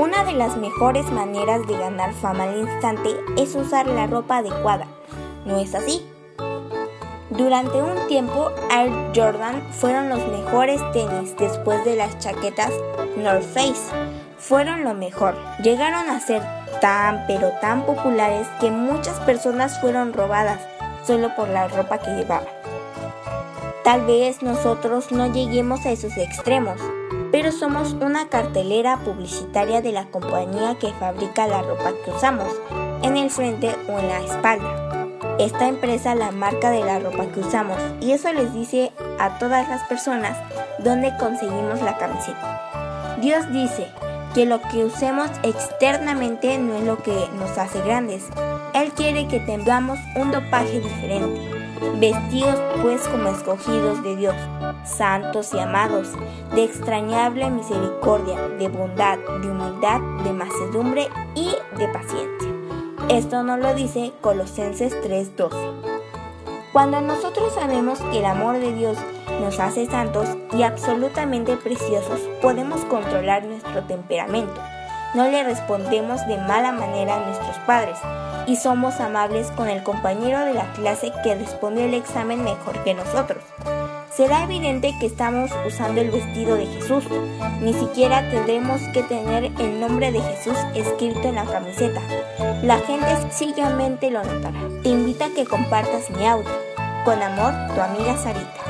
Una de las mejores maneras de ganar fama al instante es usar la ropa adecuada. ¿No es así? Durante un tiempo, Air Jordan fueron los mejores tenis después de las chaquetas North Face. Fueron lo mejor. Llegaron a ser tan pero tan populares que muchas personas fueron robadas solo por la ropa que llevaban. Tal vez nosotros no lleguemos a esos extremos, pero somos una cartelera publicitaria de la compañía que fabrica la ropa que usamos, en el frente o en la espalda. Esta empresa la marca de la ropa que usamos y eso les dice a todas las personas dónde conseguimos la camiseta. Dios dice que lo que usemos externamente no es lo que nos hace grandes. Él quiere que tengamos un dopaje diferente, vestidos pues como escogidos de Dios, santos y amados, de extrañable misericordia, de bondad, de humildad, de macedumbre y de paciencia. Esto nos lo dice Colosenses 3:12. Cuando nosotros sabemos que el amor de Dios nos hace santos y absolutamente preciosos, podemos controlar nuestro temperamento. No le respondemos de mala manera a nuestros padres y somos amables con el compañero de la clase que respondió el examen mejor que nosotros. Será evidente que estamos usando el vestido de Jesús. Ni siquiera tendremos que tener el nombre de Jesús escrito en la camiseta. La gente sencillamente lo notará. Te invito a que compartas mi audio. Con amor, tu amiga Sarita.